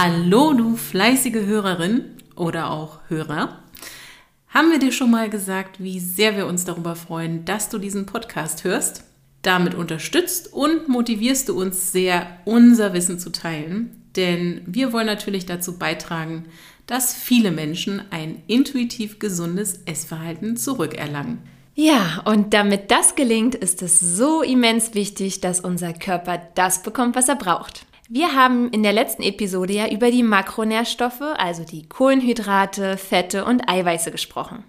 Hallo, du fleißige Hörerin oder auch Hörer. Haben wir dir schon mal gesagt, wie sehr wir uns darüber freuen, dass du diesen Podcast hörst? Damit unterstützt und motivierst du uns sehr, unser Wissen zu teilen. Denn wir wollen natürlich dazu beitragen, dass viele Menschen ein intuitiv gesundes Essverhalten zurückerlangen. Ja, und damit das gelingt, ist es so immens wichtig, dass unser Körper das bekommt, was er braucht. Wir haben in der letzten Episode ja über die Makronährstoffe, also die Kohlenhydrate, Fette und Eiweiße gesprochen.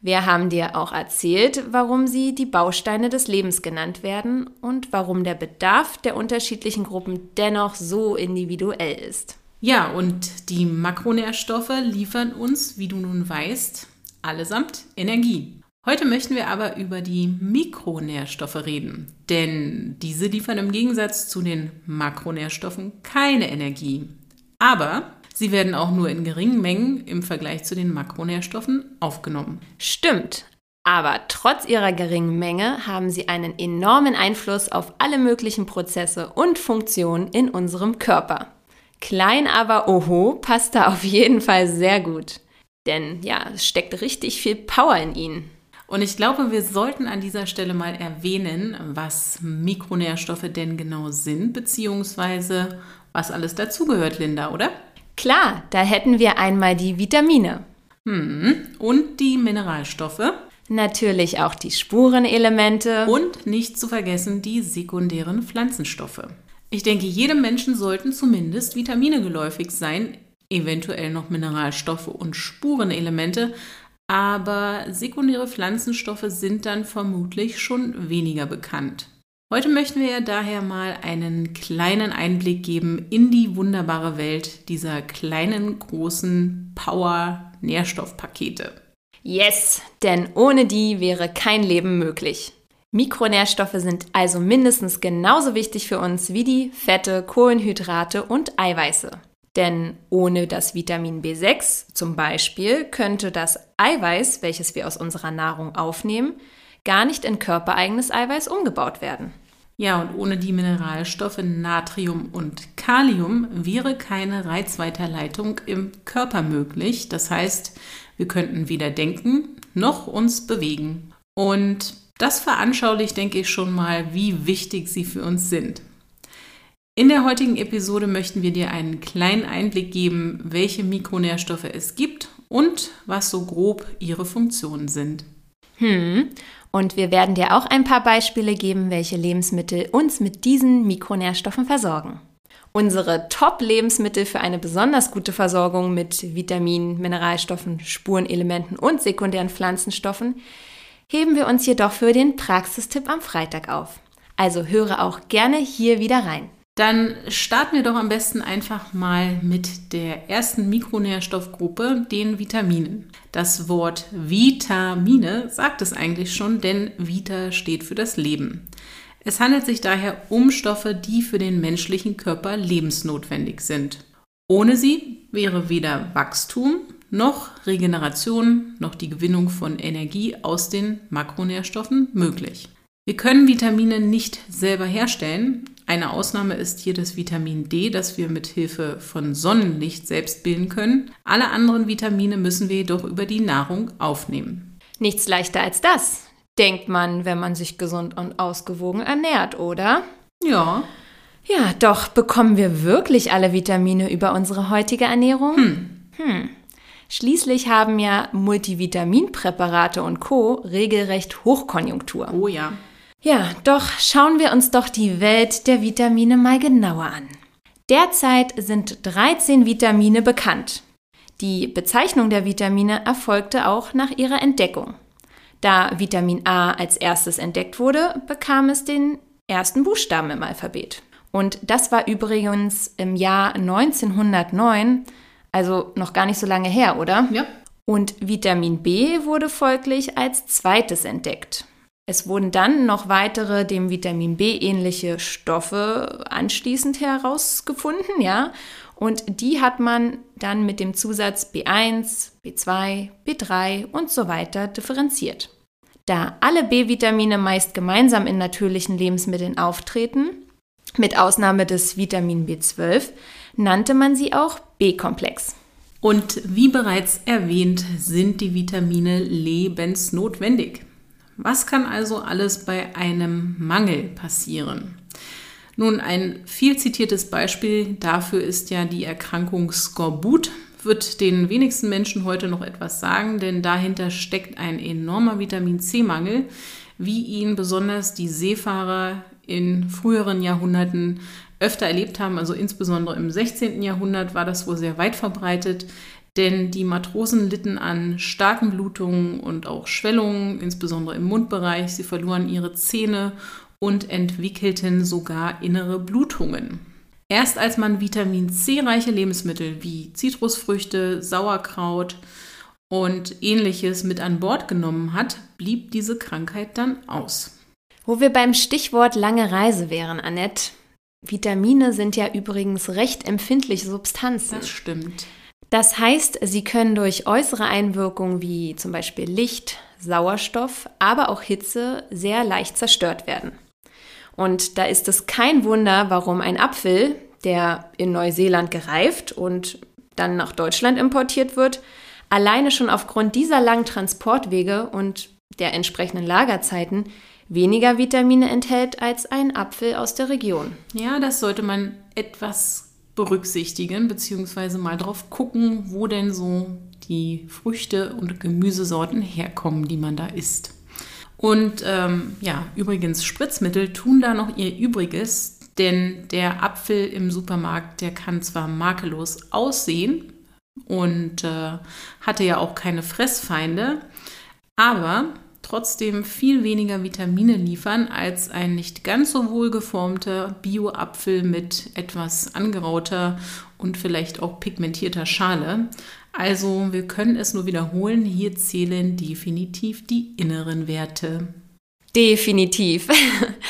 Wir haben dir auch erzählt, warum sie die Bausteine des Lebens genannt werden und warum der Bedarf der unterschiedlichen Gruppen dennoch so individuell ist. Ja, und die Makronährstoffe liefern uns, wie du nun weißt, allesamt Energie. Heute möchten wir aber über die Mikronährstoffe reden, denn diese liefern im Gegensatz zu den Makronährstoffen keine Energie. Aber sie werden auch nur in geringen Mengen im Vergleich zu den Makronährstoffen aufgenommen. Stimmt. Aber trotz ihrer geringen Menge haben sie einen enormen Einfluss auf alle möglichen Prozesse und Funktionen in unserem Körper. Klein aber oho passt da auf jeden Fall sehr gut. Denn ja, es steckt richtig viel Power in ihnen. Und ich glaube, wir sollten an dieser Stelle mal erwähnen, was Mikronährstoffe denn genau sind, beziehungsweise was alles dazugehört, Linda, oder? Klar, da hätten wir einmal die Vitamine. Hm, und die Mineralstoffe. Natürlich auch die Spurenelemente. Und nicht zu vergessen die sekundären Pflanzenstoffe. Ich denke, jedem Menschen sollten zumindest Vitamine geläufig sein, eventuell noch Mineralstoffe und Spurenelemente, aber sekundäre Pflanzenstoffe sind dann vermutlich schon weniger bekannt. Heute möchten wir daher mal einen kleinen Einblick geben in die wunderbare Welt dieser kleinen, großen Power-Nährstoffpakete. Yes, denn ohne die wäre kein Leben möglich. Mikronährstoffe sind also mindestens genauso wichtig für uns wie die Fette, Kohlenhydrate und Eiweiße. Denn ohne das Vitamin B6 zum Beispiel könnte das Eiweiß, welches wir aus unserer Nahrung aufnehmen, gar nicht in körpereigenes Eiweiß umgebaut werden. Ja, und ohne die Mineralstoffe Natrium und Kalium wäre keine Reizweiterleitung im Körper möglich. Das heißt, wir könnten weder denken noch uns bewegen. Und das veranschaulicht, denke ich, schon mal, wie wichtig sie für uns sind. In der heutigen Episode möchten wir dir einen kleinen Einblick geben, welche Mikronährstoffe es gibt und was so grob ihre Funktionen sind. Hm. Und wir werden dir auch ein paar Beispiele geben, welche Lebensmittel uns mit diesen Mikronährstoffen versorgen. Unsere Top-Lebensmittel für eine besonders gute Versorgung mit Vitaminen, Mineralstoffen, Spurenelementen und sekundären Pflanzenstoffen heben wir uns jedoch für den Praxistipp am Freitag auf. Also höre auch gerne hier wieder rein. Dann starten wir doch am besten einfach mal mit der ersten Mikronährstoffgruppe, den Vitaminen. Das Wort Vitamine sagt es eigentlich schon, denn Vita steht für das Leben. Es handelt sich daher um Stoffe, die für den menschlichen Körper lebensnotwendig sind. Ohne sie wäre weder Wachstum noch Regeneration noch die Gewinnung von Energie aus den Makronährstoffen möglich. Wir können Vitamine nicht selber herstellen. Eine Ausnahme ist hier das Vitamin D, das wir mit Hilfe von Sonnenlicht selbst bilden können. Alle anderen Vitamine müssen wir jedoch über die Nahrung aufnehmen. Nichts leichter als das, denkt man, wenn man sich gesund und ausgewogen ernährt, oder? Ja. Ja, doch bekommen wir wirklich alle Vitamine über unsere heutige Ernährung? Hm. Hm. Schließlich haben ja Multivitaminpräparate und Co. regelrecht Hochkonjunktur. Oh ja. Ja, doch schauen wir uns doch die Welt der Vitamine mal genauer an. Derzeit sind 13 Vitamine bekannt. Die Bezeichnung der Vitamine erfolgte auch nach ihrer Entdeckung. Da Vitamin A als erstes entdeckt wurde, bekam es den ersten Buchstaben im Alphabet. Und das war übrigens im Jahr 1909, also noch gar nicht so lange her, oder? Ja. Und Vitamin B wurde folglich als zweites entdeckt. Es wurden dann noch weitere dem Vitamin B ähnliche Stoffe anschließend herausgefunden, ja. Und die hat man dann mit dem Zusatz B1, B2, B3 und so weiter differenziert. Da alle B-Vitamine meist gemeinsam in natürlichen Lebensmitteln auftreten, mit Ausnahme des Vitamin B12, nannte man sie auch B-Komplex. Und wie bereits erwähnt, sind die Vitamine lebensnotwendig. Was kann also alles bei einem Mangel passieren? Nun, ein viel zitiertes Beispiel dafür ist ja die Erkrankung Skorbut. Wird den wenigsten Menschen heute noch etwas sagen, denn dahinter steckt ein enormer Vitamin C-Mangel, wie ihn besonders die Seefahrer in früheren Jahrhunderten öfter erlebt haben, also insbesondere im 16. Jahrhundert war das wohl sehr weit verbreitet, denn die Matrosen litten an starken Blutungen und auch Schwellungen, insbesondere im Mundbereich. Sie verloren ihre Zähne und entwickelten sogar innere Blutungen. Erst als man Vitamin C-reiche Lebensmittel wie Zitrusfrüchte, Sauerkraut und ähnliches mit an Bord genommen hat, blieb diese Krankheit dann aus. Wo wir beim Stichwort lange Reise wären, Annette, Vitamine sind ja übrigens recht empfindliche Substanzen. Das stimmt. Das heißt, sie können durch äußere Einwirkungen wie zum Beispiel Licht, Sauerstoff, aber auch Hitze sehr leicht zerstört werden. Und da ist es kein Wunder, warum ein Apfel, der in Neuseeland gereift und dann nach Deutschland importiert wird, alleine schon aufgrund dieser langen Transportwege und der entsprechenden Lagerzeiten weniger Vitamine enthält als ein Apfel aus der Region. Ja, das sollte man etwas berücksichtigen, beziehungsweise mal drauf gucken, wo denn so die Früchte und Gemüsesorten herkommen, die man da isst. Und ähm, ja, übrigens, Spritzmittel tun da noch ihr Übriges, denn der Apfel im Supermarkt, der kann zwar makellos aussehen und äh, hatte ja auch keine Fressfeinde, aber trotzdem viel weniger Vitamine liefern als ein nicht ganz so wohlgeformter Bio-Apfel mit etwas angerauter und vielleicht auch pigmentierter Schale. Also wir können es nur wiederholen, hier zählen definitiv die inneren Werte. Definitiv.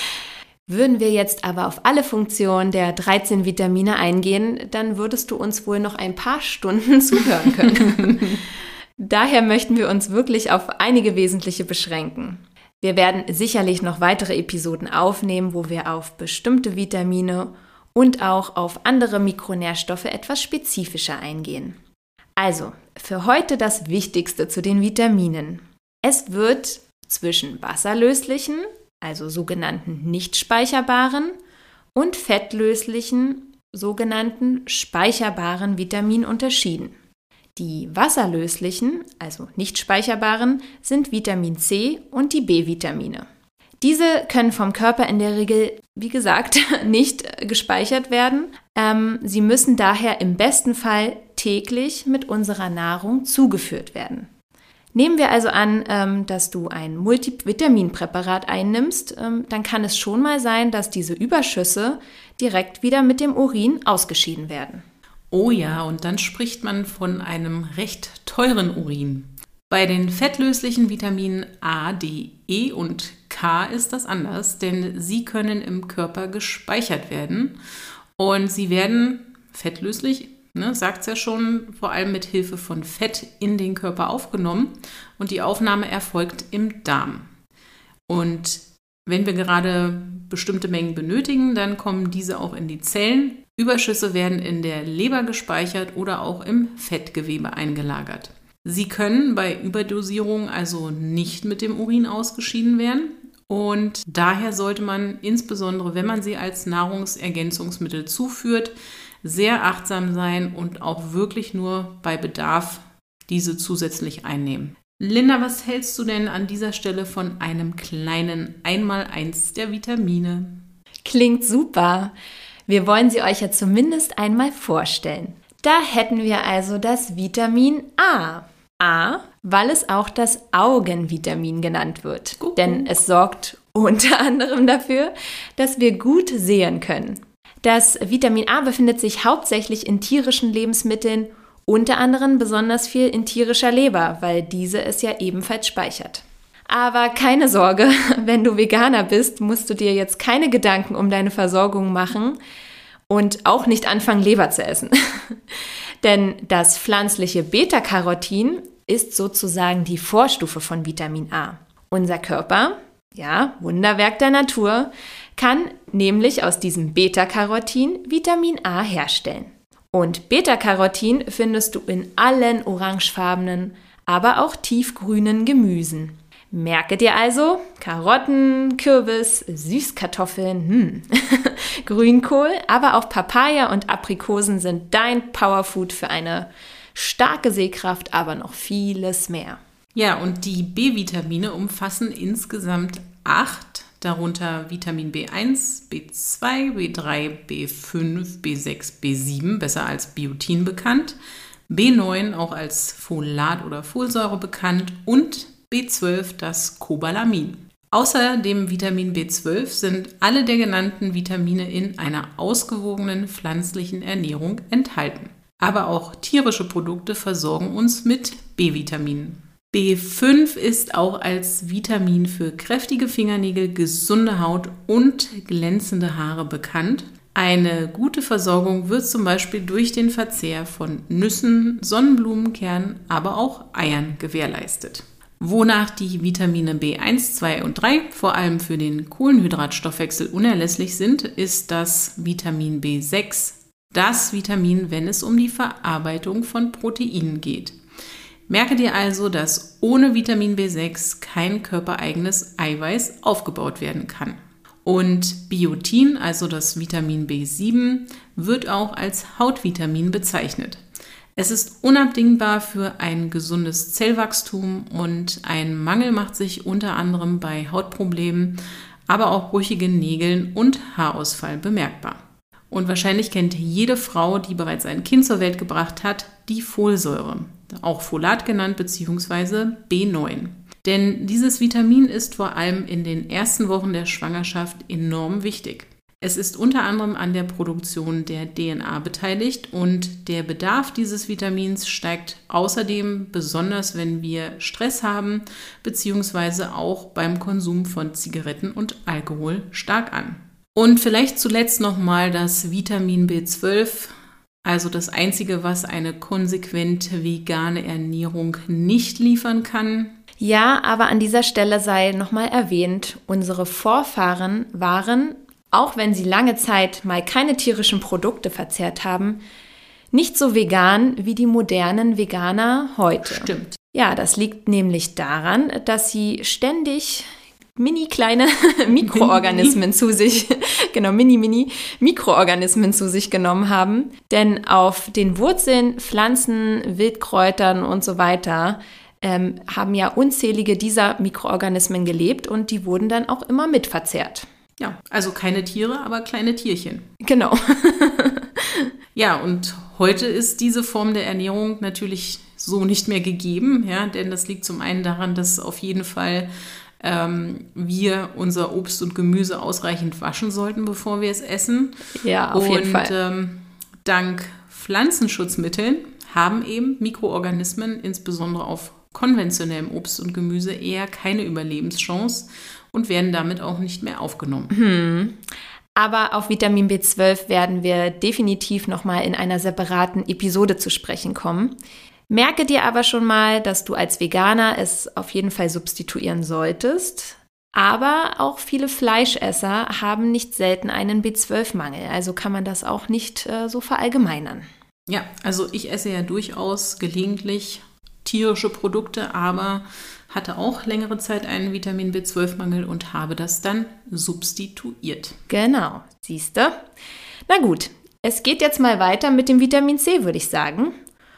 Würden wir jetzt aber auf alle Funktionen der 13 Vitamine eingehen, dann würdest du uns wohl noch ein paar Stunden zuhören können. Daher möchten wir uns wirklich auf einige wesentliche beschränken. Wir werden sicherlich noch weitere Episoden aufnehmen, wo wir auf bestimmte Vitamine und auch auf andere Mikronährstoffe etwas spezifischer eingehen. Also, für heute das Wichtigste zu den Vitaminen. Es wird zwischen wasserlöslichen, also sogenannten nicht speicherbaren, und fettlöslichen, sogenannten speicherbaren Vitaminen unterschieden. Die wasserlöslichen, also nicht speicherbaren, sind Vitamin C und die B-Vitamine. Diese können vom Körper in der Regel, wie gesagt, nicht gespeichert werden. Ähm, sie müssen daher im besten Fall täglich mit unserer Nahrung zugeführt werden. Nehmen wir also an, ähm, dass du ein Multivitaminpräparat einnimmst, ähm, dann kann es schon mal sein, dass diese Überschüsse direkt wieder mit dem Urin ausgeschieden werden. Oh ja, und dann spricht man von einem recht teuren Urin. Bei den fettlöslichen Vitaminen A, D, E und K ist das anders, denn sie können im Körper gespeichert werden und sie werden fettlöslich, ne, sagt es ja schon, vor allem mit Hilfe von Fett in den Körper aufgenommen und die Aufnahme erfolgt im Darm. Und wenn wir gerade bestimmte Mengen benötigen, dann kommen diese auch in die Zellen Überschüsse werden in der Leber gespeichert oder auch im Fettgewebe eingelagert. Sie können bei Überdosierung also nicht mit dem Urin ausgeschieden werden und daher sollte man insbesondere, wenn man sie als Nahrungsergänzungsmittel zuführt, sehr achtsam sein und auch wirklich nur bei Bedarf diese zusätzlich einnehmen. Linda, was hältst du denn an dieser Stelle von einem kleinen Einmaleins der Vitamine? Klingt super. Wir wollen sie euch ja zumindest einmal vorstellen. Da hätten wir also das Vitamin A. A, weil es auch das Augenvitamin genannt wird. Guck, Denn es sorgt unter anderem dafür, dass wir gut sehen können. Das Vitamin A befindet sich hauptsächlich in tierischen Lebensmitteln, unter anderem besonders viel in tierischer Leber, weil diese es ja ebenfalls speichert. Aber keine Sorge, wenn du Veganer bist, musst du dir jetzt keine Gedanken um deine Versorgung machen und auch nicht anfangen, Leber zu essen. Denn das pflanzliche Beta-Carotin ist sozusagen die Vorstufe von Vitamin A. Unser Körper, ja, Wunderwerk der Natur, kann nämlich aus diesem Beta-Carotin Vitamin A herstellen. Und Beta-Carotin findest du in allen orangefarbenen, aber auch tiefgrünen Gemüsen. Merke dir also, Karotten, Kürbis, Süßkartoffeln, hm. Grünkohl, aber auch Papaya und Aprikosen sind dein Powerfood für eine starke Sehkraft, aber noch vieles mehr. Ja, und die B-Vitamine umfassen insgesamt acht, darunter Vitamin B1, B2, B3, B5, B6, B7, besser als Biotin bekannt, B9 auch als Folat oder Folsäure bekannt und B12 das Cobalamin. Außer dem Vitamin B12 sind alle der genannten Vitamine in einer ausgewogenen pflanzlichen Ernährung enthalten. Aber auch tierische Produkte versorgen uns mit B-Vitaminen. B5 ist auch als Vitamin für kräftige Fingernägel, gesunde Haut und glänzende Haare bekannt. Eine gute Versorgung wird zum Beispiel durch den Verzehr von Nüssen, Sonnenblumenkernen, aber auch Eiern gewährleistet. Wonach die Vitamine B1, 2 und 3 vor allem für den Kohlenhydratstoffwechsel unerlässlich sind, ist das Vitamin B6, das Vitamin, wenn es um die Verarbeitung von Proteinen geht. Merke dir also, dass ohne Vitamin B6 kein körpereigenes Eiweiß aufgebaut werden kann. Und Biotin, also das Vitamin B7, wird auch als Hautvitamin bezeichnet. Es ist unabdingbar für ein gesundes Zellwachstum und ein Mangel macht sich unter anderem bei Hautproblemen, aber auch brüchigen Nägeln und Haarausfall bemerkbar. Und wahrscheinlich kennt jede Frau, die bereits ein Kind zur Welt gebracht hat, die Folsäure, auch Folat genannt bzw. B9. Denn dieses Vitamin ist vor allem in den ersten Wochen der Schwangerschaft enorm wichtig. Es ist unter anderem an der Produktion der DNA beteiligt und der Bedarf dieses Vitamins steigt außerdem besonders, wenn wir Stress haben, beziehungsweise auch beim Konsum von Zigaretten und Alkohol stark an. Und vielleicht zuletzt nochmal das Vitamin B12, also das einzige, was eine konsequent vegane Ernährung nicht liefern kann. Ja, aber an dieser Stelle sei nochmal erwähnt, unsere Vorfahren waren auch wenn sie lange Zeit mal keine tierischen Produkte verzehrt haben, nicht so vegan wie die modernen Veganer heute. Stimmt. Ja, das liegt nämlich daran, dass sie ständig mini kleine Mikroorganismen zu sich, genau, mini mini Mikroorganismen zu sich genommen haben. Denn auf den Wurzeln, Pflanzen, Wildkräutern und so weiter ähm, haben ja unzählige dieser Mikroorganismen gelebt und die wurden dann auch immer mitverzehrt. Ja, also keine Tiere, aber kleine Tierchen. Genau. ja, und heute ist diese Form der Ernährung natürlich so nicht mehr gegeben, ja, denn das liegt zum einen daran, dass auf jeden Fall ähm, wir unser Obst und Gemüse ausreichend waschen sollten, bevor wir es essen. Ja, auf und, jeden Fall. Ähm, dank Pflanzenschutzmitteln haben eben Mikroorganismen, insbesondere auf konventionellem Obst und Gemüse, eher keine Überlebenschance und werden damit auch nicht mehr aufgenommen. Hm. Aber auf Vitamin B12 werden wir definitiv nochmal in einer separaten Episode zu sprechen kommen. Merke dir aber schon mal, dass du als Veganer es auf jeden Fall substituieren solltest. Aber auch viele Fleischesser haben nicht selten einen B12-Mangel, also kann man das auch nicht äh, so verallgemeinern. Ja, also ich esse ja durchaus gelegentlich tierische Produkte, aber hatte auch längere Zeit einen Vitamin B12-Mangel und habe das dann substituiert. Genau, siehst du? Na gut, es geht jetzt mal weiter mit dem Vitamin C, würde ich sagen.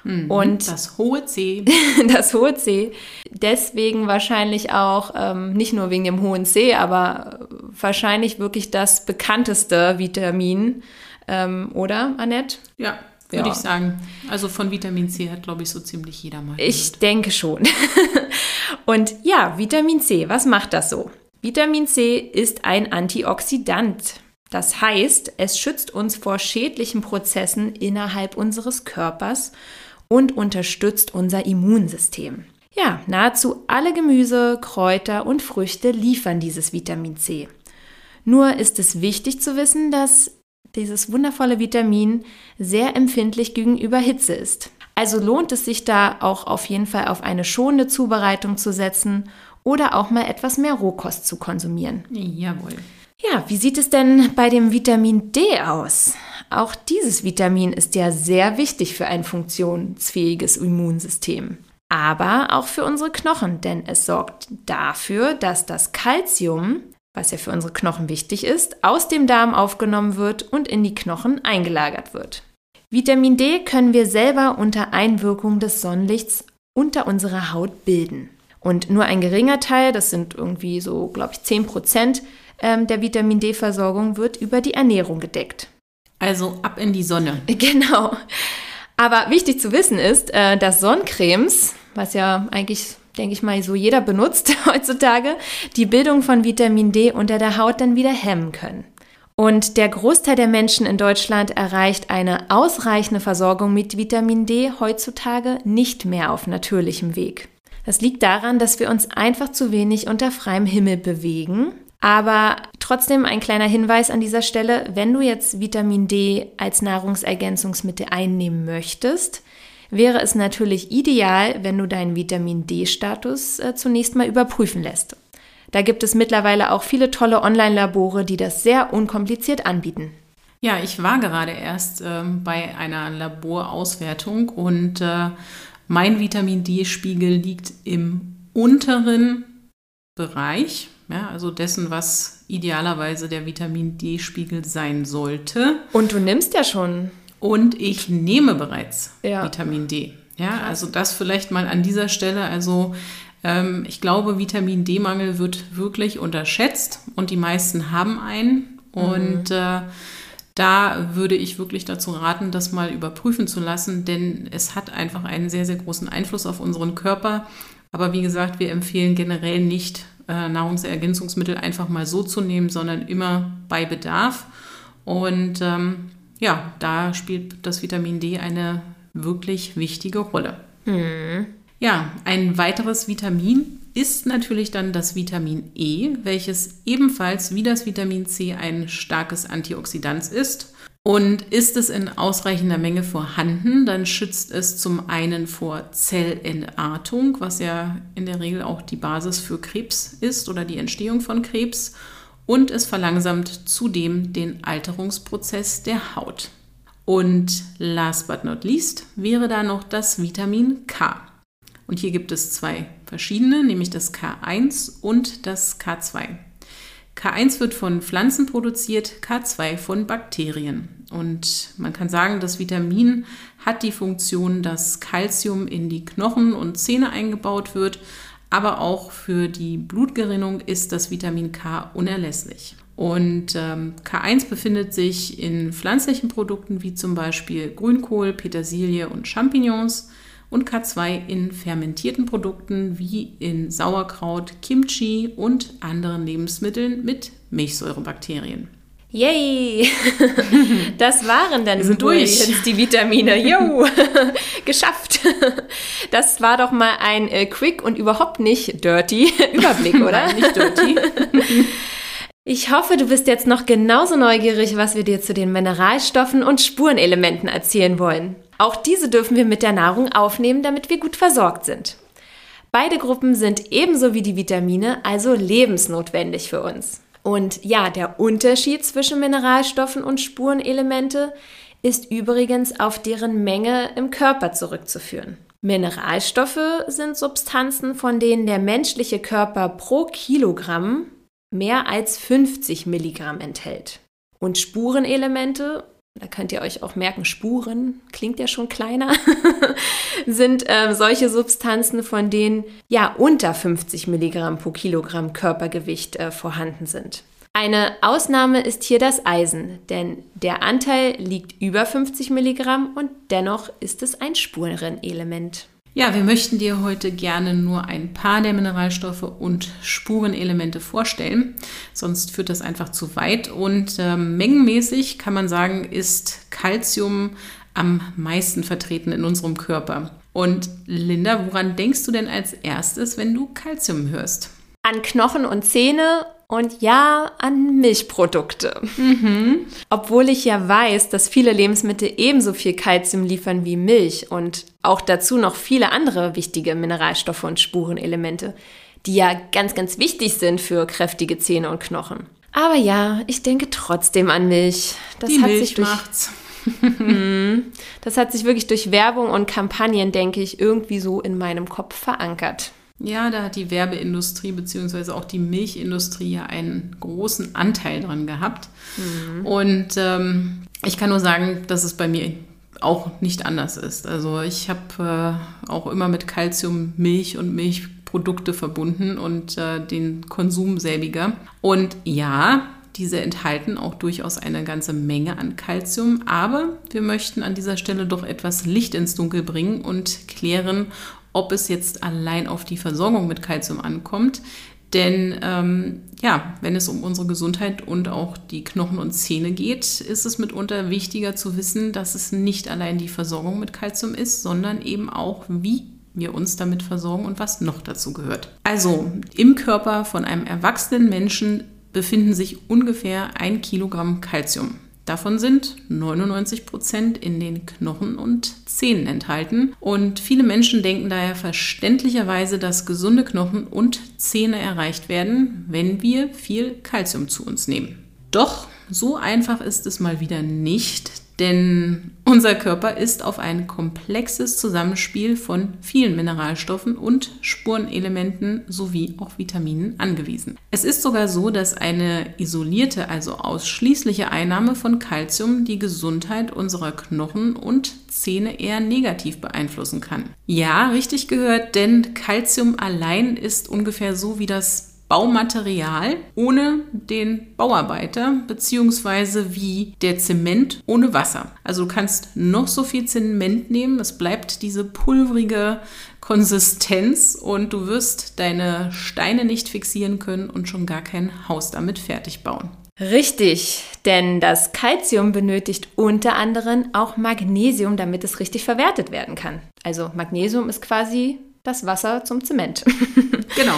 Mhm, und das hohe C. das hohe C. Deswegen wahrscheinlich auch, ähm, nicht nur wegen dem hohen C, aber wahrscheinlich wirklich das bekannteste Vitamin, ähm, oder, Annette? Ja, würde ja. ich sagen. Also von Vitamin C hat, glaube ich, so ziemlich jeder mal. Ich gehört. denke schon. Und ja, Vitamin C, was macht das so? Vitamin C ist ein Antioxidant. Das heißt, es schützt uns vor schädlichen Prozessen innerhalb unseres Körpers und unterstützt unser Immunsystem. Ja, nahezu alle Gemüse, Kräuter und Früchte liefern dieses Vitamin C. Nur ist es wichtig zu wissen, dass dieses wundervolle Vitamin sehr empfindlich gegenüber Hitze ist. Also lohnt es sich da auch auf jeden Fall auf eine schonende Zubereitung zu setzen oder auch mal etwas mehr Rohkost zu konsumieren. Jawohl. Ja, wie sieht es denn bei dem Vitamin D aus? Auch dieses Vitamin ist ja sehr wichtig für ein funktionsfähiges Immunsystem. Aber auch für unsere Knochen, denn es sorgt dafür, dass das Kalzium was ja für unsere Knochen wichtig ist, aus dem Darm aufgenommen wird und in die Knochen eingelagert wird. Vitamin D können wir selber unter Einwirkung des Sonnenlichts unter unserer Haut bilden. Und nur ein geringer Teil, das sind irgendwie so, glaube ich, 10 Prozent ähm, der Vitamin D-Versorgung, wird über die Ernährung gedeckt. Also ab in die Sonne. Genau. Aber wichtig zu wissen ist, äh, dass Sonnencremes, was ja eigentlich denke ich mal, so jeder benutzt heutzutage, die Bildung von Vitamin D unter der Haut dann wieder hemmen können. Und der Großteil der Menschen in Deutschland erreicht eine ausreichende Versorgung mit Vitamin D heutzutage nicht mehr auf natürlichem Weg. Das liegt daran, dass wir uns einfach zu wenig unter freiem Himmel bewegen. Aber trotzdem ein kleiner Hinweis an dieser Stelle, wenn du jetzt Vitamin D als Nahrungsergänzungsmittel einnehmen möchtest, wäre es natürlich ideal, wenn du deinen Vitamin D-Status äh, zunächst mal überprüfen lässt. Da gibt es mittlerweile auch viele tolle Online-Labore, die das sehr unkompliziert anbieten. Ja, ich war gerade erst äh, bei einer Laborauswertung und äh, mein Vitamin D-Spiegel liegt im unteren Bereich, ja, also dessen, was idealerweise der Vitamin D-Spiegel sein sollte. Und du nimmst ja schon und ich nehme bereits ja. Vitamin D. Ja, also das vielleicht mal an dieser Stelle. Also ähm, ich glaube, Vitamin D-Mangel wird wirklich unterschätzt und die meisten haben einen. Mhm. Und äh, da würde ich wirklich dazu raten, das mal überprüfen zu lassen, denn es hat einfach einen sehr, sehr großen Einfluss auf unseren Körper. Aber wie gesagt, wir empfehlen generell nicht, äh, Nahrungsergänzungsmittel einfach mal so zu nehmen, sondern immer bei Bedarf. Und ähm, ja, da spielt das Vitamin D eine wirklich wichtige Rolle. Mhm. Ja, ein weiteres Vitamin ist natürlich dann das Vitamin E, welches ebenfalls wie das Vitamin C ein starkes Antioxidant ist. Und ist es in ausreichender Menge vorhanden, dann schützt es zum einen vor Zellentartung, was ja in der Regel auch die Basis für Krebs ist oder die Entstehung von Krebs und es verlangsamt zudem den Alterungsprozess der Haut. Und last but not least wäre da noch das Vitamin K. Und hier gibt es zwei verschiedene, nämlich das K1 und das K2. K1 wird von Pflanzen produziert, K2 von Bakterien. Und man kann sagen, das Vitamin hat die Funktion, dass Kalzium in die Knochen und Zähne eingebaut wird, aber auch für die Blutgerinnung ist das Vitamin K unerlässlich. Und ähm, K1 befindet sich in pflanzlichen Produkten wie zum Beispiel Grünkohl, Petersilie und Champignons und K2 in fermentierten Produkten wie in Sauerkraut, Kimchi und anderen Lebensmitteln mit Milchsäurebakterien. Yay! Das waren dann sind durch. jetzt die Vitamine. Jo, geschafft. Das war doch mal ein äh, quick und überhaupt nicht dirty Überblick, oder? Nein, nicht dirty. Ich hoffe, du bist jetzt noch genauso neugierig, was wir dir zu den Mineralstoffen und Spurenelementen erzählen wollen. Auch diese dürfen wir mit der Nahrung aufnehmen, damit wir gut versorgt sind. Beide Gruppen sind ebenso wie die Vitamine also lebensnotwendig für uns. Und ja, der Unterschied zwischen Mineralstoffen und Spurenelemente ist übrigens auf deren Menge im Körper zurückzuführen. Mineralstoffe sind Substanzen, von denen der menschliche Körper pro Kilogramm mehr als 50 Milligramm enthält. Und Spurenelemente, da könnt ihr euch auch merken, Spuren, klingt ja schon kleiner, sind äh, solche Substanzen, von denen ja unter 50 Milligramm pro Kilogramm Körpergewicht äh, vorhanden sind. Eine Ausnahme ist hier das Eisen, denn der Anteil liegt über 50 Milligramm und dennoch ist es ein Spurenelement. Ja, wir möchten dir heute gerne nur ein paar der Mineralstoffe und Spurenelemente vorstellen, sonst führt das einfach zu weit. Und äh, mengenmäßig kann man sagen, ist Calcium am meisten vertreten in unserem Körper. Und Linda, woran denkst du denn als erstes, wenn du Calcium hörst? An Knochen und Zähne und ja, an Milchprodukte. Mhm. Obwohl ich ja weiß, dass viele Lebensmittel ebenso viel Kalzium liefern wie Milch und auch dazu noch viele andere wichtige Mineralstoffe und Spurenelemente, die ja ganz, ganz wichtig sind für kräftige Zähne und Knochen. Aber ja, ich denke trotzdem an Milch. Das Die hat Milch sich durch, macht's. Mhm. das hat sich wirklich durch Werbung und Kampagnen, denke ich, irgendwie so in meinem Kopf verankert. Ja, da hat die Werbeindustrie bzw. auch die Milchindustrie ja einen großen Anteil dran gehabt. Mhm. Und ähm, ich kann nur sagen, dass es bei mir auch nicht anders ist. Also ich habe äh, auch immer mit Calcium Milch und Milchprodukte verbunden und äh, den Konsum selbiger. Und ja, diese enthalten auch durchaus eine ganze Menge an Calcium, aber wir möchten an dieser Stelle doch etwas Licht ins Dunkel bringen und klären, ob es jetzt allein auf die Versorgung mit Kalzium ankommt. Denn ähm, ja, wenn es um unsere Gesundheit und auch die Knochen und Zähne geht, ist es mitunter wichtiger zu wissen, dass es nicht allein die Versorgung mit Kalzium ist, sondern eben auch, wie wir uns damit versorgen und was noch dazu gehört. Also im Körper von einem erwachsenen Menschen befinden sich ungefähr ein Kilogramm Kalzium. Davon sind 99 Prozent in den Knochen und Zähnen enthalten. Und viele Menschen denken daher verständlicherweise, dass gesunde Knochen und Zähne erreicht werden, wenn wir viel Kalzium zu uns nehmen. Doch so einfach ist es mal wieder nicht, denn unser Körper ist auf ein komplexes Zusammenspiel von vielen Mineralstoffen und Spurenelementen sowie auch Vitaminen angewiesen. Es ist sogar so, dass eine isolierte, also ausschließliche Einnahme von Kalzium die Gesundheit unserer Knochen und Zähne eher negativ beeinflussen kann. Ja, richtig gehört, denn Kalzium allein ist ungefähr so wie das Baumaterial ohne den Bauarbeiter, beziehungsweise wie der Zement ohne Wasser. Also du kannst noch so viel Zement nehmen, es bleibt diese pulverige Konsistenz und du wirst deine Steine nicht fixieren können und schon gar kein Haus damit fertig bauen. Richtig, denn das Calcium benötigt unter anderem auch Magnesium, damit es richtig verwertet werden kann. Also Magnesium ist quasi das Wasser zum Zement. genau.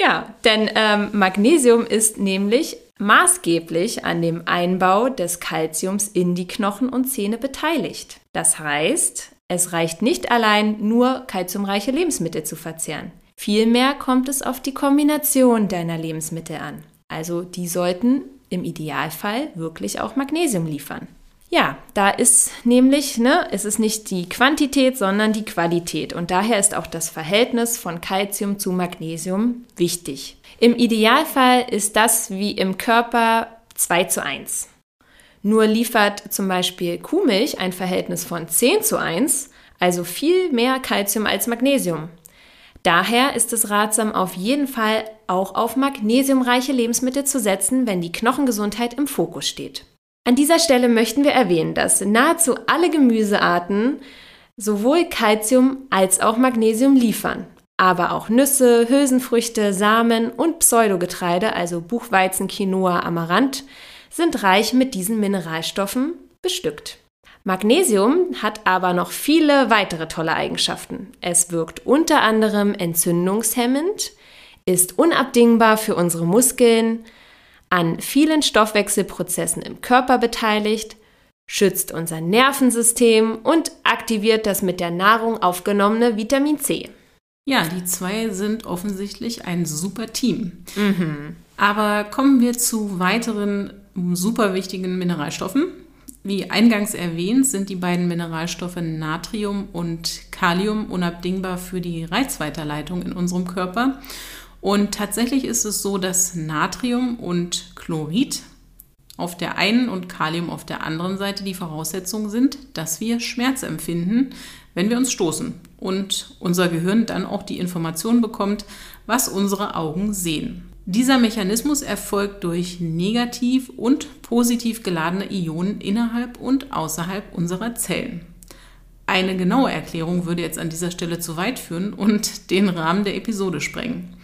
Ja, denn ähm, Magnesium ist nämlich maßgeblich an dem Einbau des Kalziums in die Knochen und Zähne beteiligt. Das heißt, es reicht nicht allein nur kalziumreiche Lebensmittel zu verzehren. Vielmehr kommt es auf die Kombination deiner Lebensmittel an. Also die sollten im Idealfall wirklich auch Magnesium liefern. Ja, da ist nämlich, ne, es ist nicht die Quantität, sondern die Qualität. Und daher ist auch das Verhältnis von Calcium zu Magnesium wichtig. Im Idealfall ist das wie im Körper 2 zu 1. Nur liefert zum Beispiel Kuhmilch ein Verhältnis von 10 zu 1, also viel mehr Calcium als Magnesium. Daher ist es ratsam, auf jeden Fall auch auf magnesiumreiche Lebensmittel zu setzen, wenn die Knochengesundheit im Fokus steht. An dieser Stelle möchten wir erwähnen, dass nahezu alle Gemüsearten sowohl Calcium als auch Magnesium liefern. Aber auch Nüsse, Hülsenfrüchte, Samen und Pseudogetreide, also Buchweizen, Quinoa, Amaranth, sind reich mit diesen Mineralstoffen bestückt. Magnesium hat aber noch viele weitere tolle Eigenschaften. Es wirkt unter anderem entzündungshemmend, ist unabdingbar für unsere Muskeln, an vielen Stoffwechselprozessen im Körper beteiligt, schützt unser Nervensystem und aktiviert das mit der Nahrung aufgenommene Vitamin C. Ja, die zwei sind offensichtlich ein super Team. Mhm. Aber kommen wir zu weiteren super wichtigen Mineralstoffen. Wie eingangs erwähnt, sind die beiden Mineralstoffe Natrium und Kalium unabdingbar für die Reizweiterleitung in unserem Körper und tatsächlich ist es so, dass Natrium und Chlorid auf der einen und Kalium auf der anderen Seite die Voraussetzung sind, dass wir Schmerz empfinden, wenn wir uns stoßen und unser Gehirn dann auch die Information bekommt, was unsere Augen sehen. Dieser Mechanismus erfolgt durch negativ und positiv geladene Ionen innerhalb und außerhalb unserer Zellen. Eine genaue Erklärung würde jetzt an dieser Stelle zu weit führen und den Rahmen der Episode sprengen.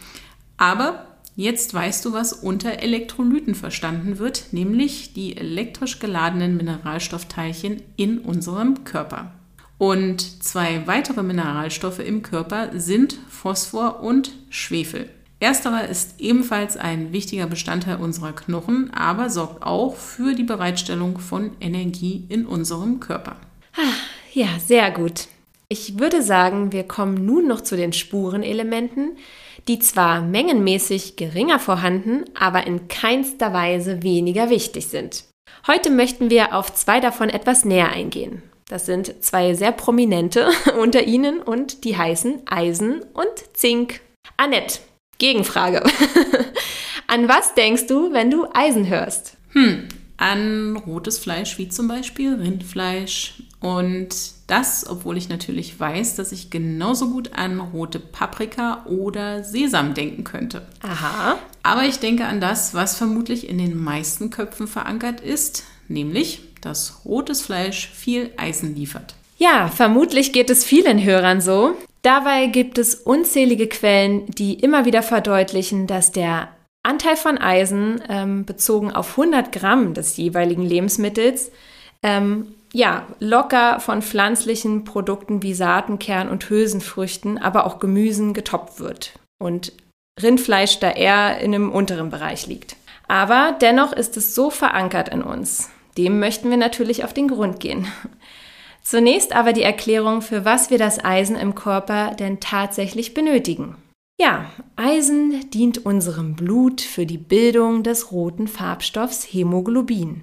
Aber jetzt weißt du, was unter Elektrolyten verstanden wird, nämlich die elektrisch geladenen Mineralstoffteilchen in unserem Körper. Und zwei weitere Mineralstoffe im Körper sind Phosphor und Schwefel. Ersterer ist ebenfalls ein wichtiger Bestandteil unserer Knochen, aber sorgt auch für die Bereitstellung von Energie in unserem Körper. Ah, ja, sehr gut. Ich würde sagen, wir kommen nun noch zu den Spurenelementen, die zwar mengenmäßig geringer vorhanden, aber in keinster Weise weniger wichtig sind. Heute möchten wir auf zwei davon etwas näher eingehen. Das sind zwei sehr prominente unter ihnen und die heißen Eisen und Zink. Annette, Gegenfrage. an was denkst du, wenn du Eisen hörst? Hm, an rotes Fleisch wie zum Beispiel Rindfleisch. Und das, obwohl ich natürlich weiß, dass ich genauso gut an rote Paprika oder Sesam denken könnte. Aha. Aber ich denke an das, was vermutlich in den meisten Köpfen verankert ist, nämlich, dass rotes Fleisch viel Eisen liefert. Ja, vermutlich geht es vielen Hörern so. Dabei gibt es unzählige Quellen, die immer wieder verdeutlichen, dass der Anteil von Eisen ähm, bezogen auf 100 Gramm des jeweiligen Lebensmittels ähm, ja, locker von pflanzlichen Produkten wie Saaten, Kern und Hülsenfrüchten, aber auch Gemüsen getoppt wird und Rindfleisch da eher in einem unteren Bereich liegt. Aber dennoch ist es so verankert in uns. Dem möchten wir natürlich auf den Grund gehen. Zunächst aber die Erklärung, für was wir das Eisen im Körper denn tatsächlich benötigen. Ja, Eisen dient unserem Blut für die Bildung des roten Farbstoffs Hämoglobin,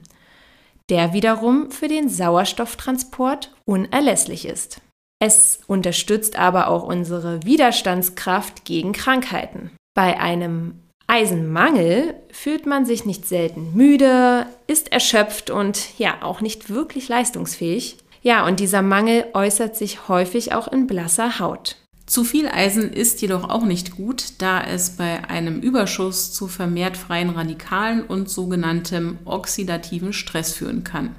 der wiederum für den Sauerstofftransport unerlässlich ist. Es unterstützt aber auch unsere Widerstandskraft gegen Krankheiten. Bei einem Eisenmangel fühlt man sich nicht selten müde, ist erschöpft und ja auch nicht wirklich leistungsfähig. Ja, und dieser Mangel äußert sich häufig auch in blasser Haut. Zu viel Eisen ist jedoch auch nicht gut, da es bei einem Überschuss zu vermehrt freien Radikalen und sogenanntem oxidativen Stress führen kann.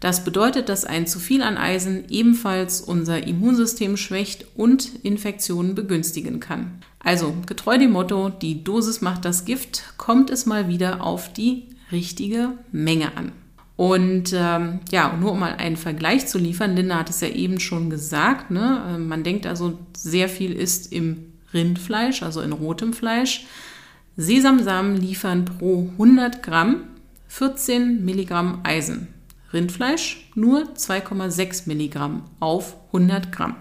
Das bedeutet, dass ein zu viel an Eisen ebenfalls unser Immunsystem schwächt und Infektionen begünstigen kann. Also, getreu dem Motto, die Dosis macht das Gift, kommt es mal wieder auf die richtige Menge an. Und ähm, ja, nur um mal einen Vergleich zu liefern, Linda hat es ja eben schon gesagt, ne? Ähm, man denkt also, sehr viel ist im Rindfleisch, also in rotem Fleisch. Sesamsamen liefern pro 100 Gramm 14 Milligramm Eisen. Rindfleisch nur 2,6 Milligramm auf 100 Gramm.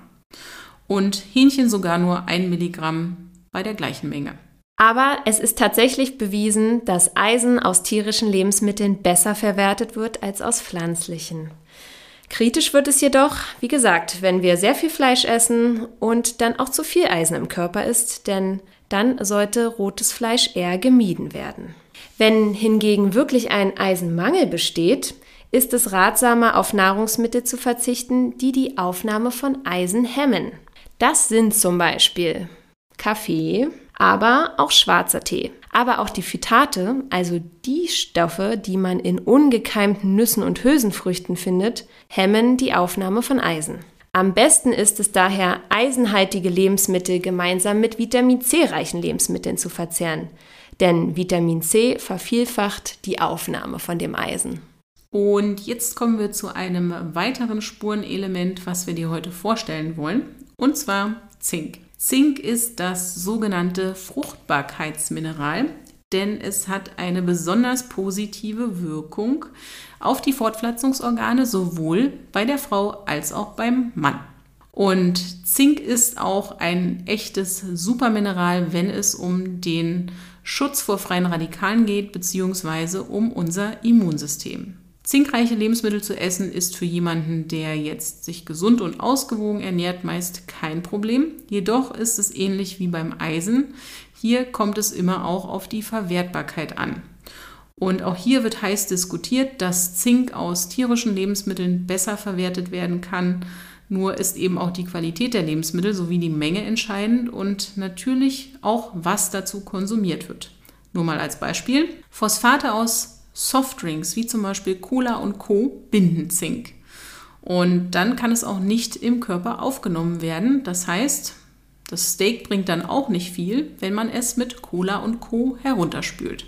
Und Hähnchen sogar nur 1 Milligramm bei der gleichen Menge. Aber es ist tatsächlich bewiesen, dass Eisen aus tierischen Lebensmitteln besser verwertet wird als aus pflanzlichen. Kritisch wird es jedoch, wie gesagt, wenn wir sehr viel Fleisch essen und dann auch zu viel Eisen im Körper ist, denn dann sollte rotes Fleisch eher gemieden werden. Wenn hingegen wirklich ein Eisenmangel besteht, ist es ratsamer, auf Nahrungsmittel zu verzichten, die die Aufnahme von Eisen hemmen. Das sind zum Beispiel Kaffee, aber auch schwarzer Tee. Aber auch die Phytate, also die Stoffe, die man in ungekeimten Nüssen und Hülsenfrüchten findet, hemmen die Aufnahme von Eisen. Am besten ist es daher, eisenhaltige Lebensmittel gemeinsam mit Vitamin C reichen Lebensmitteln zu verzehren. Denn Vitamin C vervielfacht die Aufnahme von dem Eisen. Und jetzt kommen wir zu einem weiteren Spurenelement, was wir dir heute vorstellen wollen, und zwar Zink. Zink ist das sogenannte Fruchtbarkeitsmineral, denn es hat eine besonders positive Wirkung auf die Fortpflanzungsorgane sowohl bei der Frau als auch beim Mann. Und Zink ist auch ein echtes Supermineral, wenn es um den Schutz vor freien Radikalen geht, beziehungsweise um unser Immunsystem. Zinkreiche Lebensmittel zu essen ist für jemanden, der jetzt sich gesund und ausgewogen ernährt, meist kein Problem. Jedoch ist es ähnlich wie beim Eisen. Hier kommt es immer auch auf die Verwertbarkeit an. Und auch hier wird heiß diskutiert, dass Zink aus tierischen Lebensmitteln besser verwertet werden kann. Nur ist eben auch die Qualität der Lebensmittel sowie die Menge entscheidend und natürlich auch, was dazu konsumiert wird. Nur mal als Beispiel. Phosphate aus Softdrinks wie zum Beispiel Cola und Co. binden Zink. Und dann kann es auch nicht im Körper aufgenommen werden. Das heißt, das Steak bringt dann auch nicht viel, wenn man es mit Cola und Co. herunterspült.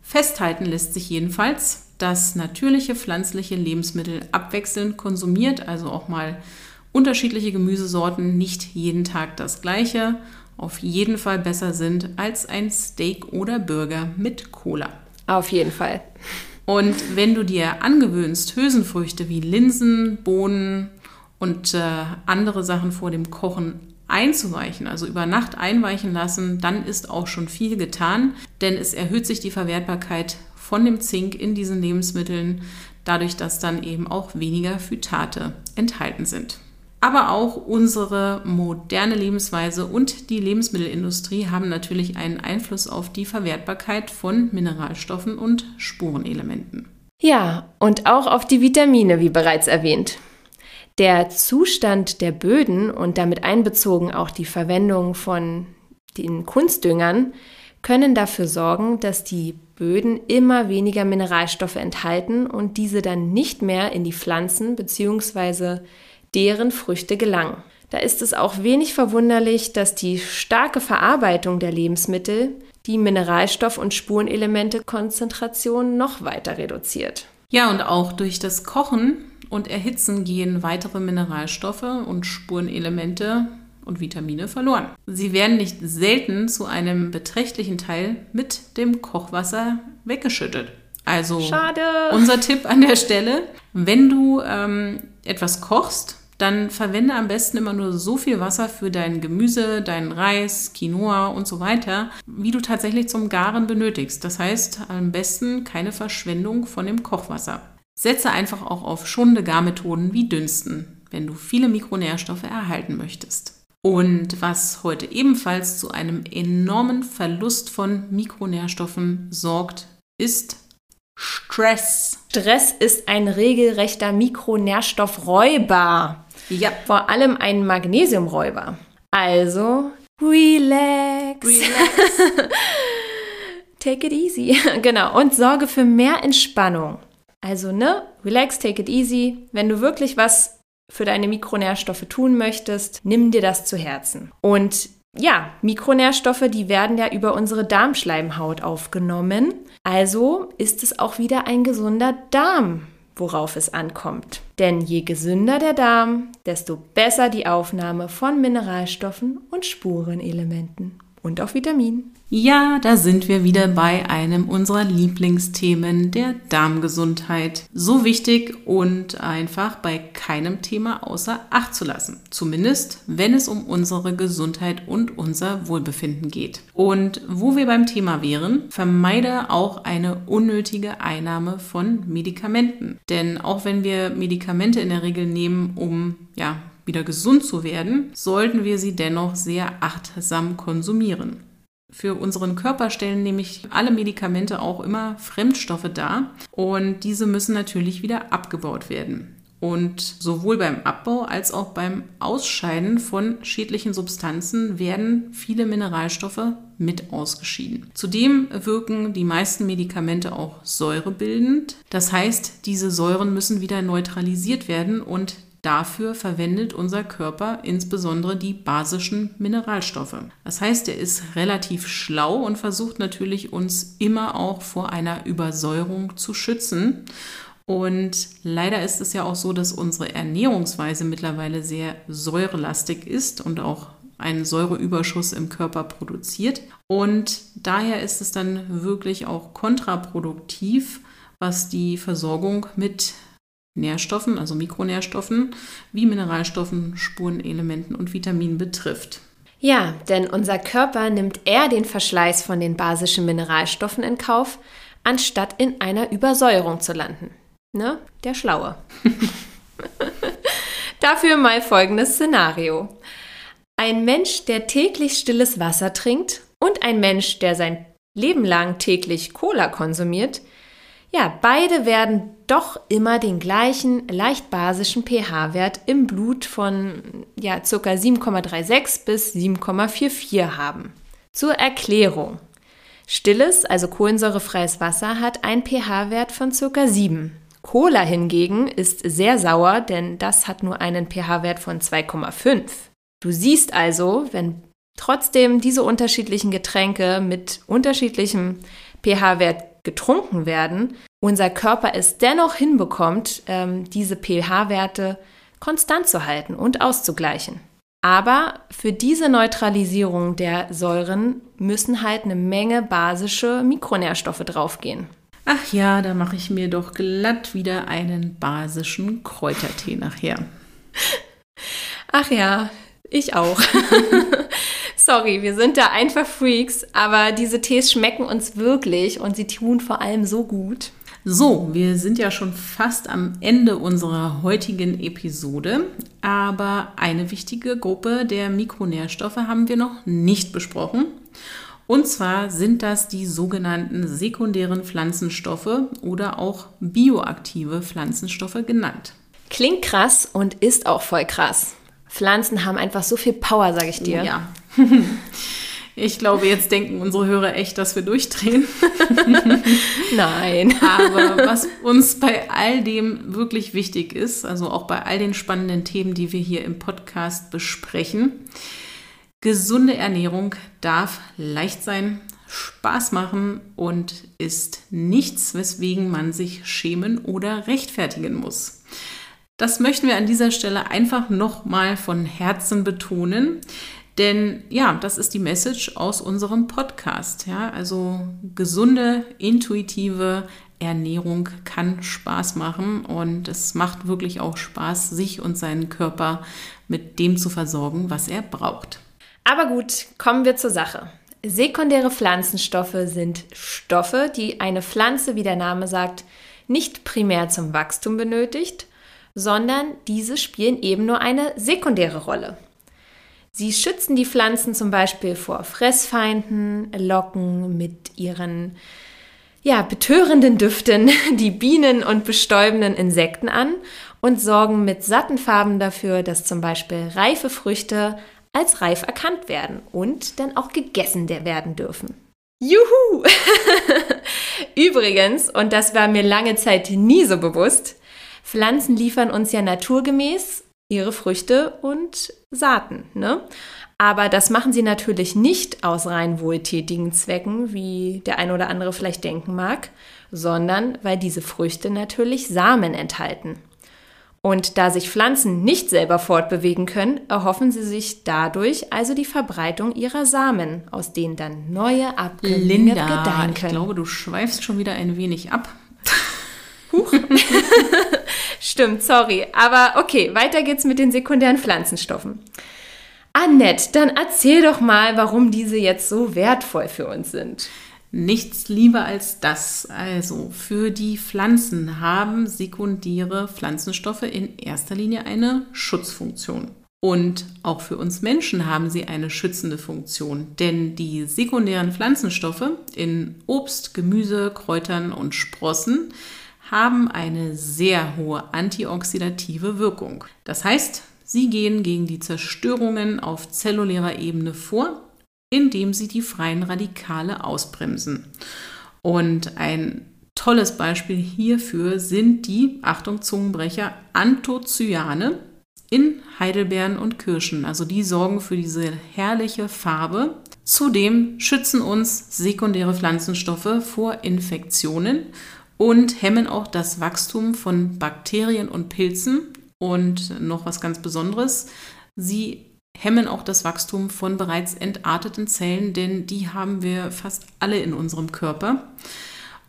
Festhalten lässt sich jedenfalls, dass natürliche pflanzliche Lebensmittel abwechselnd konsumiert, also auch mal unterschiedliche Gemüsesorten, nicht jeden Tag das gleiche, auf jeden Fall besser sind als ein Steak oder Burger mit Cola. Auf jeden Fall. Und wenn du dir angewöhnst, Hülsenfrüchte wie Linsen, Bohnen und äh, andere Sachen vor dem Kochen einzuweichen, also über Nacht einweichen lassen, dann ist auch schon viel getan, denn es erhöht sich die Verwertbarkeit von dem Zink in diesen Lebensmitteln, dadurch, dass dann eben auch weniger Phytate enthalten sind. Aber auch unsere moderne Lebensweise und die Lebensmittelindustrie haben natürlich einen Einfluss auf die Verwertbarkeit von Mineralstoffen und Spurenelementen. Ja, und auch auf die Vitamine, wie bereits erwähnt. Der Zustand der Böden und damit einbezogen auch die Verwendung von den Kunstdüngern können dafür sorgen, dass die Böden immer weniger Mineralstoffe enthalten und diese dann nicht mehr in die Pflanzen bzw deren Früchte gelangen. Da ist es auch wenig verwunderlich, dass die starke Verarbeitung der Lebensmittel die Mineralstoff- und Spurenelemente-Konzentration noch weiter reduziert. Ja, und auch durch das Kochen und Erhitzen gehen weitere Mineralstoffe und Spurenelemente und Vitamine verloren. Sie werden nicht selten zu einem beträchtlichen Teil mit dem Kochwasser weggeschüttet. Also Schade. unser Tipp an der Stelle, wenn du ähm, etwas kochst, dann verwende am besten immer nur so viel Wasser für dein Gemüse, deinen Reis, Quinoa und so weiter, wie du tatsächlich zum Garen benötigst. Das heißt, am besten keine Verschwendung von dem Kochwasser. Setze einfach auch auf schonende Garmethoden wie Dünsten, wenn du viele Mikronährstoffe erhalten möchtest. Und was heute ebenfalls zu einem enormen Verlust von Mikronährstoffen sorgt, ist Stress. Stress ist ein regelrechter Mikronährstoffräuber. Ja. Vor allem ein Magnesiumräuber. Also, relax. Relax. take it easy. genau. Und sorge für mehr Entspannung. Also, ne? Relax, take it easy. Wenn du wirklich was für deine Mikronährstoffe tun möchtest, nimm dir das zu Herzen. Und ja, Mikronährstoffe, die werden ja über unsere Darmschleimhaut aufgenommen. Also ist es auch wieder ein gesunder Darm, worauf es ankommt. Denn je gesünder der Darm, desto besser die Aufnahme von Mineralstoffen und Spurenelementen und auch Vitaminen. Ja, da sind wir wieder bei einem unserer Lieblingsthemen, der Darmgesundheit. So wichtig und einfach bei keinem Thema außer Acht zu lassen. Zumindest, wenn es um unsere Gesundheit und unser Wohlbefinden geht. Und wo wir beim Thema wären, vermeide auch eine unnötige Einnahme von Medikamenten. Denn auch wenn wir Medikamente in der Regel nehmen, um ja, wieder gesund zu werden, sollten wir sie dennoch sehr achtsam konsumieren. Für unseren Körper stellen nämlich alle Medikamente auch immer Fremdstoffe dar und diese müssen natürlich wieder abgebaut werden. Und sowohl beim Abbau als auch beim Ausscheiden von schädlichen Substanzen werden viele Mineralstoffe mit ausgeschieden. Zudem wirken die meisten Medikamente auch säurebildend. Das heißt, diese Säuren müssen wieder neutralisiert werden und Dafür verwendet unser Körper insbesondere die basischen Mineralstoffe. Das heißt, er ist relativ schlau und versucht natürlich uns immer auch vor einer Übersäuerung zu schützen. Und leider ist es ja auch so, dass unsere Ernährungsweise mittlerweile sehr säurelastig ist und auch einen Säureüberschuss im Körper produziert. Und daher ist es dann wirklich auch kontraproduktiv, was die Versorgung mit Nährstoffen, also Mikronährstoffen, wie Mineralstoffen, Spurenelementen und Vitaminen betrifft. Ja, denn unser Körper nimmt eher den Verschleiß von den basischen Mineralstoffen in Kauf, anstatt in einer Übersäuerung zu landen. Ne? Der Schlaue. Dafür mal folgendes Szenario. Ein Mensch, der täglich stilles Wasser trinkt und ein Mensch, der sein Leben lang täglich Cola konsumiert, ja, beide werden doch immer den gleichen leicht basischen pH-Wert im Blut von ja, ca. 7,36 bis 7,44 haben. Zur Erklärung. Stilles, also kohlensäurefreies Wasser, hat einen pH-Wert von ca. 7. Cola hingegen ist sehr sauer, denn das hat nur einen pH-Wert von 2,5. Du siehst also, wenn trotzdem diese unterschiedlichen Getränke mit unterschiedlichem pH-Wert getrunken werden, unser Körper es dennoch hinbekommt, ähm, diese pH-Werte konstant zu halten und auszugleichen. Aber für diese Neutralisierung der Säuren müssen halt eine Menge basische Mikronährstoffe draufgehen. Ach ja, da mache ich mir doch glatt wieder einen basischen Kräutertee nachher. Ach ja, ich auch. Sorry, wir sind da einfach Freaks, aber diese Tees schmecken uns wirklich und sie tun vor allem so gut. So, wir sind ja schon fast am Ende unserer heutigen Episode, aber eine wichtige Gruppe der Mikronährstoffe haben wir noch nicht besprochen. Und zwar sind das die sogenannten sekundären Pflanzenstoffe oder auch bioaktive Pflanzenstoffe genannt. Klingt krass und ist auch voll krass. Pflanzen haben einfach so viel Power, sage ich dir. Ja. Ich glaube, jetzt denken unsere Hörer echt, dass wir durchdrehen. Nein. Aber was uns bei all dem wirklich wichtig ist, also auch bei all den spannenden Themen, die wir hier im Podcast besprechen, gesunde Ernährung darf leicht sein, Spaß machen und ist nichts, weswegen man sich schämen oder rechtfertigen muss. Das möchten wir an dieser Stelle einfach nochmal von Herzen betonen. Denn ja, das ist die Message aus unserem Podcast. Ja, also gesunde, intuitive Ernährung kann Spaß machen und es macht wirklich auch Spaß, sich und seinen Körper mit dem zu versorgen, was er braucht. Aber gut, kommen wir zur Sache. Sekundäre Pflanzenstoffe sind Stoffe, die eine Pflanze, wie der Name sagt, nicht primär zum Wachstum benötigt, sondern diese spielen eben nur eine sekundäre Rolle. Sie schützen die Pflanzen zum Beispiel vor Fressfeinden, locken mit ihren ja, betörenden Düften die Bienen und bestäubenden Insekten an und sorgen mit satten Farben dafür, dass zum Beispiel reife Früchte als reif erkannt werden und dann auch gegessen werden dürfen. Juhu! Übrigens, und das war mir lange Zeit nie so bewusst, Pflanzen liefern uns ja naturgemäß ihre Früchte und Saaten. Ne? Aber das machen sie natürlich nicht aus rein wohltätigen Zwecken, wie der eine oder andere vielleicht denken mag, sondern weil diese Früchte natürlich Samen enthalten. Und da sich Pflanzen nicht selber fortbewegen können, erhoffen sie sich dadurch also die Verbreitung ihrer Samen, aus denen dann neue Abkömmlinge gedeihen können. Ich glaube, du schweifst schon wieder ein wenig ab. Huch. Stimmt, sorry. Aber okay, weiter geht's mit den sekundären Pflanzenstoffen. Annette, dann erzähl doch mal, warum diese jetzt so wertvoll für uns sind. Nichts lieber als das. Also für die Pflanzen haben sekundäre Pflanzenstoffe in erster Linie eine Schutzfunktion. Und auch für uns Menschen haben sie eine schützende Funktion, denn die sekundären Pflanzenstoffe in Obst, Gemüse, Kräutern und Sprossen haben eine sehr hohe antioxidative Wirkung. Das heißt, sie gehen gegen die Zerstörungen auf zellulärer Ebene vor, indem sie die freien Radikale ausbremsen. Und ein tolles Beispiel hierfür sind die, Achtung Zungenbrecher, Anthocyane in Heidelbeeren und Kirschen. Also die sorgen für diese herrliche Farbe. Zudem schützen uns sekundäre Pflanzenstoffe vor Infektionen und hemmen auch das Wachstum von Bakterien und Pilzen. Und noch was ganz Besonderes, sie hemmen auch das Wachstum von bereits entarteten Zellen, denn die haben wir fast alle in unserem Körper.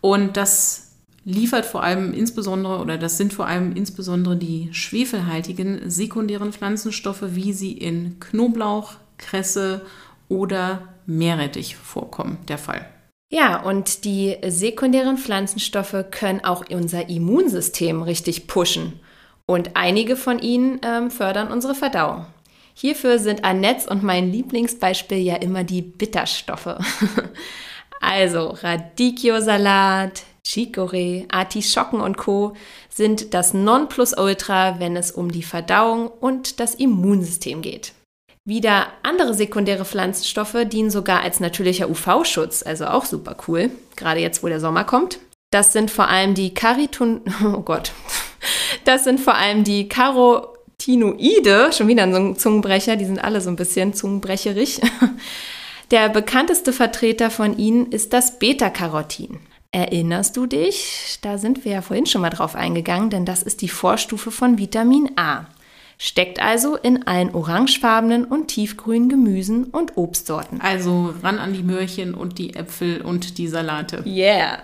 Und das liefert vor allem insbesondere, oder das sind vor allem insbesondere die schwefelhaltigen sekundären Pflanzenstoffe, wie sie in Knoblauch, Kresse oder Meerrettich vorkommen, der Fall. Ja, und die sekundären Pflanzenstoffe können auch unser Immunsystem richtig pushen. Und einige von ihnen ähm, fördern unsere Verdauung. Hierfür sind Annettes und mein Lieblingsbeispiel ja immer die Bitterstoffe. also Radicchio-Salat, Chicorée, Artischocken und Co. sind das Nonplusultra, wenn es um die Verdauung und das Immunsystem geht. Wieder andere sekundäre Pflanzenstoffe dienen sogar als natürlicher UV-Schutz, also auch super cool, gerade jetzt, wo der Sommer kommt. Das sind vor allem die Cariton, oh Gott, das sind vor allem die Carotinoide, schon wieder so ein Zungenbrecher, die sind alle so ein bisschen zungenbrecherig. Der bekannteste Vertreter von ihnen ist das Beta-Carotin. Erinnerst du dich? Da sind wir ja vorhin schon mal drauf eingegangen, denn das ist die Vorstufe von Vitamin A. Steckt also in allen orangefarbenen und tiefgrünen Gemüsen und Obstsorten. Also ran an die Möhrchen und die Äpfel und die Salate. Yeah.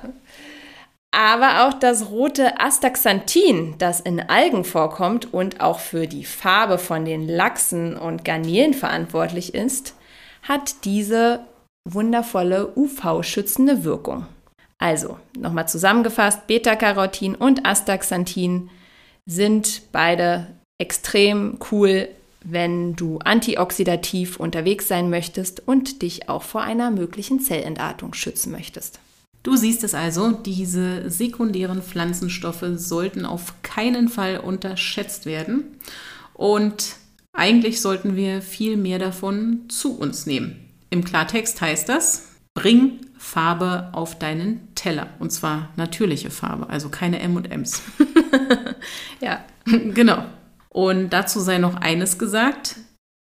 Aber auch das rote Astaxanthin, das in Algen vorkommt und auch für die Farbe von den Lachsen und Garnelen verantwortlich ist, hat diese wundervolle UV-schützende Wirkung. Also, nochmal zusammengefasst, Beta-Carotin und Astaxanthin sind beide extrem cool, wenn du antioxidativ unterwegs sein möchtest und dich auch vor einer möglichen Zellentartung schützen möchtest. Du siehst es also, diese sekundären Pflanzenstoffe sollten auf keinen Fall unterschätzt werden und eigentlich sollten wir viel mehr davon zu uns nehmen. Im Klartext heißt das, bring Farbe auf deinen Teller. Und zwar natürliche Farbe, also keine MMs. ja. genau. Und dazu sei noch eines gesagt.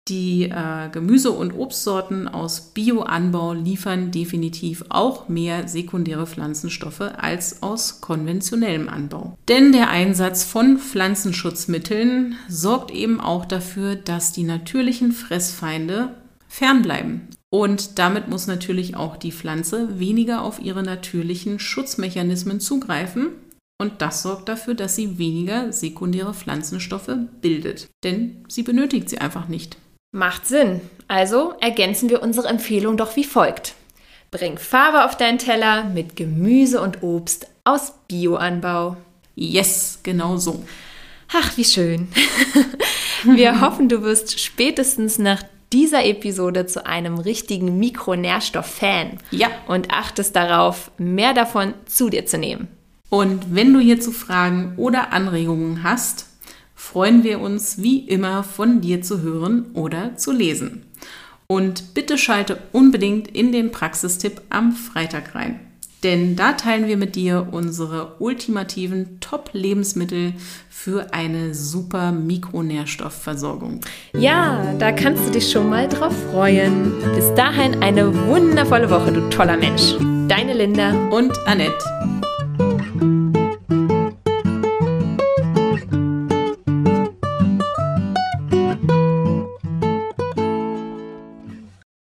Die äh, Gemüse- und Obstsorten aus Bioanbau liefern definitiv auch mehr sekundäre Pflanzenstoffe als aus konventionellem Anbau. Denn der Einsatz von Pflanzenschutzmitteln sorgt eben auch dafür, dass die natürlichen Fressfeinde fernbleiben. Und damit muss natürlich auch die Pflanze weniger auf ihre natürlichen Schutzmechanismen zugreifen. Und das sorgt dafür, dass sie weniger sekundäre Pflanzenstoffe bildet. Denn sie benötigt sie einfach nicht. Macht Sinn. Also ergänzen wir unsere Empfehlung doch wie folgt. Bring Farbe auf deinen Teller mit Gemüse und Obst aus Bioanbau. Yes, genau so. Ach, wie schön. Wir hoffen, du wirst spätestens nach dieser Episode zu einem richtigen Mikronährstoff-Fan. Ja. Und achtest darauf, mehr davon zu dir zu nehmen. Und wenn du hierzu Fragen oder Anregungen hast, freuen wir uns wie immer von dir zu hören oder zu lesen. Und bitte schalte unbedingt in den Praxistipp am Freitag rein. Denn da teilen wir mit dir unsere ultimativen Top-Lebensmittel für eine super Mikronährstoffversorgung. Ja, da kannst du dich schon mal drauf freuen. Bis dahin eine wundervolle Woche, du toller Mensch. Deine Linda und Annette.